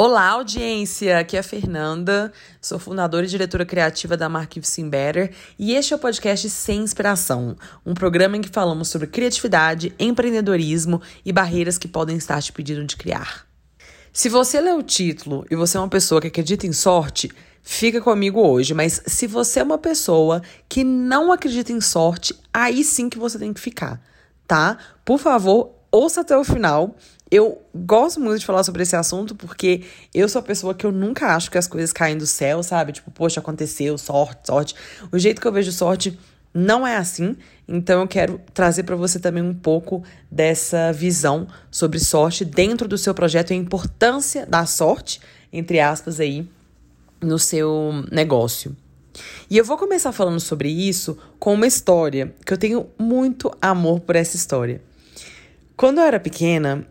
Olá, audiência! Aqui é a Fernanda, sou fundadora e diretora criativa da marca Sim Better e este é o podcast Sem Inspiração, um programa em que falamos sobre criatividade, empreendedorismo e barreiras que podem estar te pedindo de criar. Se você lê o título e você é uma pessoa que acredita em sorte, fica comigo hoje, mas se você é uma pessoa que não acredita em sorte, aí sim que você tem que ficar, tá? Por favor, ouça até o final eu gosto muito de falar sobre esse assunto porque eu sou a pessoa que eu nunca acho que as coisas caem do céu, sabe? Tipo, poxa, aconteceu, sorte, sorte. O jeito que eu vejo sorte não é assim. Então eu quero trazer para você também um pouco dessa visão sobre sorte dentro do seu projeto e a importância da sorte, entre aspas aí, no seu negócio. E eu vou começar falando sobre isso com uma história que eu tenho muito amor por essa história. Quando eu era pequena,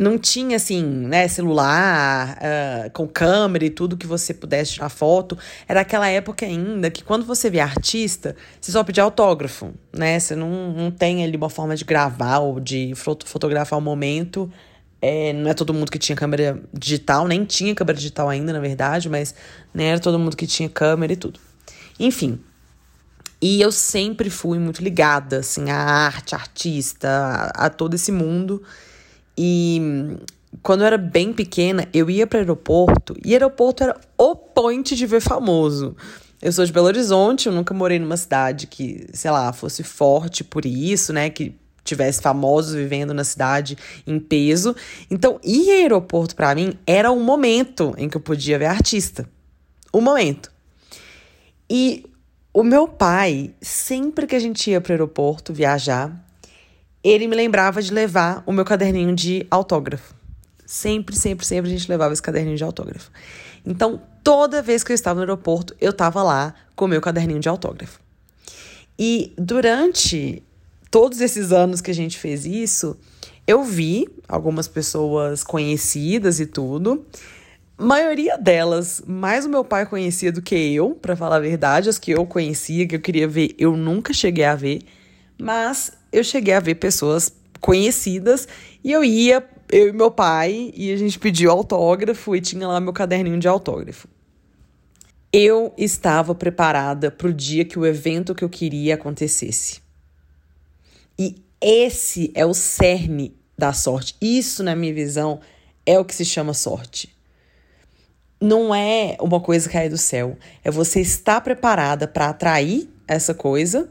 não tinha assim, né, celular, uh, com câmera e tudo que você pudesse tirar foto. Era aquela época ainda que quando você vê artista, você só pedia autógrafo, né? Você não, não tem ali uma forma de gravar ou de fotografar o momento. É, não é todo mundo que tinha câmera digital, nem tinha câmera digital ainda, na verdade, mas nem era todo mundo que tinha câmera e tudo. Enfim. E eu sempre fui muito ligada, assim, à arte, artista, a, a todo esse mundo. E quando eu era bem pequena, eu ia para aeroporto e aeroporto era o point de ver famoso. Eu sou de Belo Horizonte, eu nunca morei numa cidade que, sei lá, fosse forte por isso, né? Que tivesse famosos vivendo na cidade em peso. Então, ir ao aeroporto para mim era um momento em que eu podia ver artista. Um momento. E o meu pai, sempre que a gente ia para o aeroporto viajar, ele me lembrava de levar o meu caderninho de autógrafo. Sempre, sempre, sempre a gente levava esse caderninho de autógrafo. Então, toda vez que eu estava no aeroporto, eu estava lá com o meu caderninho de autógrafo. E durante todos esses anos que a gente fez isso, eu vi algumas pessoas conhecidas e tudo. maioria delas, mais o meu pai conhecia do que eu, para falar a verdade, as que eu conhecia, que eu queria ver, eu nunca cheguei a ver. Mas eu cheguei a ver pessoas conhecidas e eu ia, eu e meu pai, e a gente pediu autógrafo e tinha lá meu caderninho de autógrafo. Eu estava preparada para o dia que o evento que eu queria acontecesse. E esse é o cerne da sorte. Isso, na minha visão, é o que se chama sorte. Não é uma coisa cair do céu. É você estar preparada para atrair essa coisa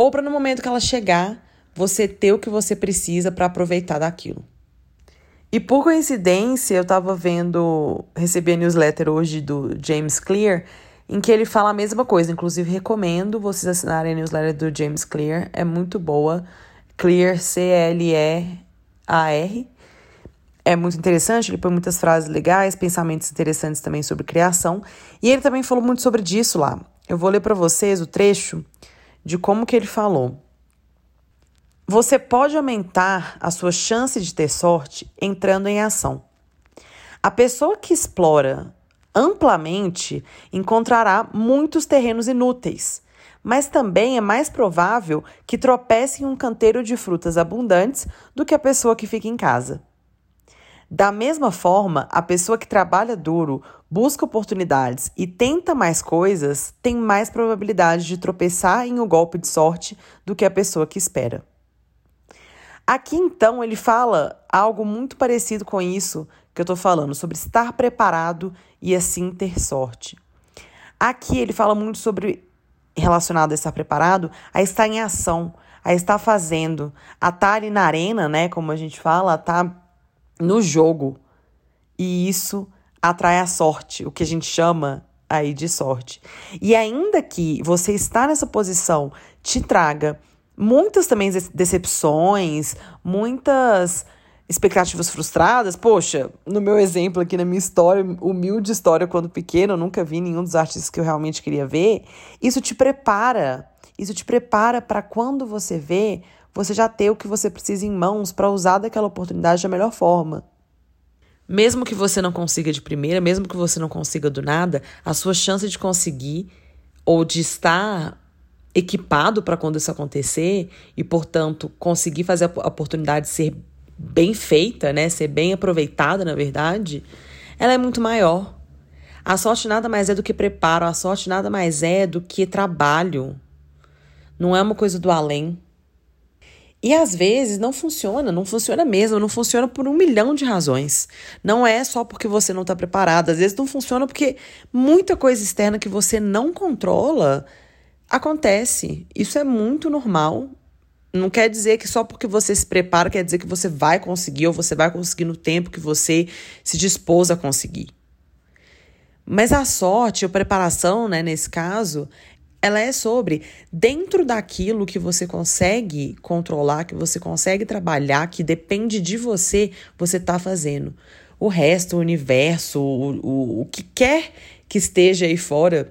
ou para no momento que ela chegar, você ter o que você precisa para aproveitar daquilo. E por coincidência, eu estava vendo, recebi a newsletter hoje do James Clear, em que ele fala a mesma coisa. Inclusive, recomendo vocês assinarem a newsletter do James Clear, é muito boa. Clear, C-L-E-A-R. É muito interessante, ele põe muitas frases legais, pensamentos interessantes também sobre criação. E ele também falou muito sobre disso lá. Eu vou ler para vocês o trecho de como que ele falou. Você pode aumentar a sua chance de ter sorte entrando em ação. A pessoa que explora amplamente encontrará muitos terrenos inúteis, mas também é mais provável que tropece em um canteiro de frutas abundantes do que a pessoa que fica em casa. Da mesma forma, a pessoa que trabalha duro, busca oportunidades e tenta mais coisas tem mais probabilidade de tropeçar em um golpe de sorte do que a pessoa que espera. Aqui então ele fala algo muito parecido com isso que eu estou falando, sobre estar preparado e assim ter sorte. Aqui ele fala muito sobre, relacionado a estar preparado, a estar em ação, a estar fazendo, a estar ali na arena, né, como a gente fala, a estar no jogo. E isso atrai a sorte, o que a gente chama aí de sorte. E ainda que você está nessa posição te traga muitas também decepções, muitas expectativas frustradas. Poxa, no meu exemplo aqui, na minha história, humilde história quando pequeno, eu nunca vi nenhum dos artistas que eu realmente queria ver. Isso te prepara. Isso te prepara para quando você vê, você já ter o que você precisa em mãos para usar daquela oportunidade da melhor forma. Mesmo que você não consiga de primeira, mesmo que você não consiga do nada, a sua chance de conseguir ou de estar equipado para quando isso acontecer e, portanto, conseguir fazer a oportunidade ser bem feita, né, ser bem aproveitada, na verdade, ela é muito maior. A sorte nada mais é do que preparo, a sorte nada mais é do que trabalho. Não é uma coisa do além. E às vezes não funciona, não funciona mesmo, não funciona por um milhão de razões. Não é só porque você não está preparado, às vezes não funciona porque muita coisa externa que você não controla acontece. Isso é muito normal. Não quer dizer que só porque você se prepara quer dizer que você vai conseguir ou você vai conseguir no tempo que você se dispôs a conseguir. Mas a sorte, a preparação, né, nesse caso, ela é sobre dentro daquilo que você consegue controlar, que você consegue trabalhar, que depende de você, você está fazendo. O resto, o universo, o, o, o que quer que esteja aí fora,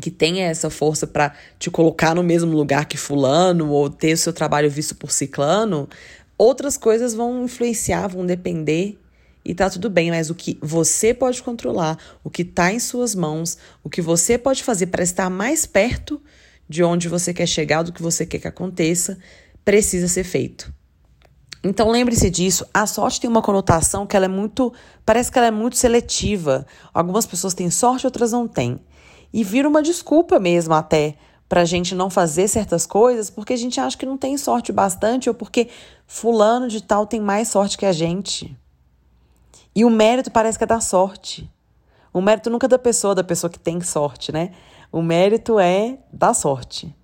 que tenha essa força para te colocar no mesmo lugar que fulano ou ter o seu trabalho visto por ciclano, outras coisas vão influenciar, vão depender e tá tudo bem, mas o que você pode controlar, o que tá em suas mãos, o que você pode fazer para estar mais perto de onde você quer chegar, do que você quer que aconteça, precisa ser feito. Então lembre-se disso, a sorte tem uma conotação que ela é muito, parece que ela é muito seletiva. Algumas pessoas têm sorte, outras não têm. E vira uma desculpa mesmo até para a gente não fazer certas coisas porque a gente acha que não tem sorte bastante ou porque fulano de tal tem mais sorte que a gente. E o mérito parece que é da sorte. O mérito nunca é da pessoa, da pessoa que tem sorte, né? O mérito é da sorte.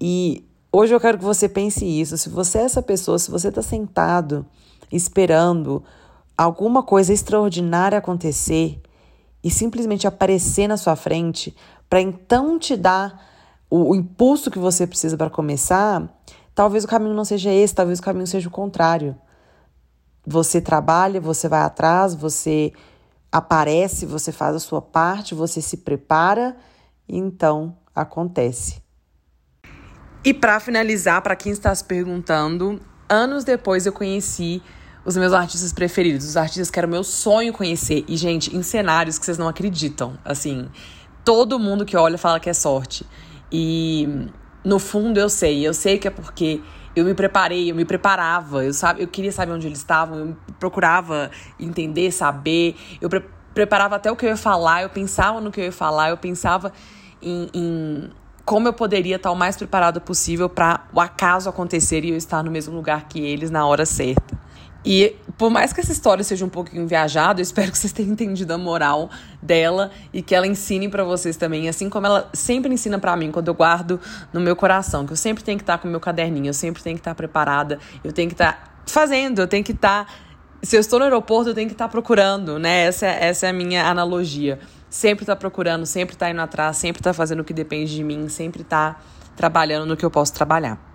E hoje eu quero que você pense isso. Se você é essa pessoa, se você está sentado esperando alguma coisa extraordinária acontecer e simplesmente aparecer na sua frente para então te dar o, o impulso que você precisa para começar, talvez o caminho não seja esse, talvez o caminho seja o contrário. Você trabalha, você vai atrás, você aparece, você faz a sua parte, você se prepara, então acontece. E para finalizar, para quem está se perguntando, anos depois eu conheci os meus artistas preferidos, os artistas que era o meu sonho conhecer. E, gente, em cenários que vocês não acreditam. Assim, todo mundo que olha fala que é sorte. E no fundo eu sei, eu sei que é porque eu me preparei, eu me preparava, eu, sabe, eu queria saber onde eles estavam, eu procurava entender, saber, eu pre preparava até o que eu ia falar, eu pensava no que eu ia falar, eu pensava em, em como eu poderia estar o mais preparado possível para o acaso acontecer e eu estar no mesmo lugar que eles na hora certa. E por mais que essa história seja um pouquinho viajada, eu espero que vocês tenham entendido a moral dela e que ela ensine para vocês também, assim como ela sempre ensina para mim quando eu guardo no meu coração, que eu sempre tenho que estar com o meu caderninho, eu sempre tenho que estar preparada, eu tenho que estar fazendo, eu tenho que estar se eu estou no aeroporto, eu tenho que estar procurando, né? Essa, essa é a minha analogia. Sempre estar procurando, sempre estar indo atrás, sempre estar fazendo o que depende de mim, sempre estar trabalhando no que eu posso trabalhar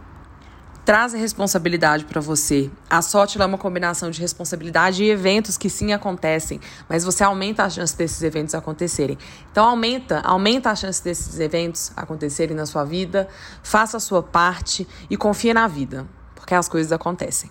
traz a responsabilidade para você. A sorte é uma combinação de responsabilidade e eventos que sim acontecem, mas você aumenta a chance desses eventos acontecerem. Então aumenta, aumenta a chance desses eventos acontecerem na sua vida, faça a sua parte e confie na vida, porque as coisas acontecem.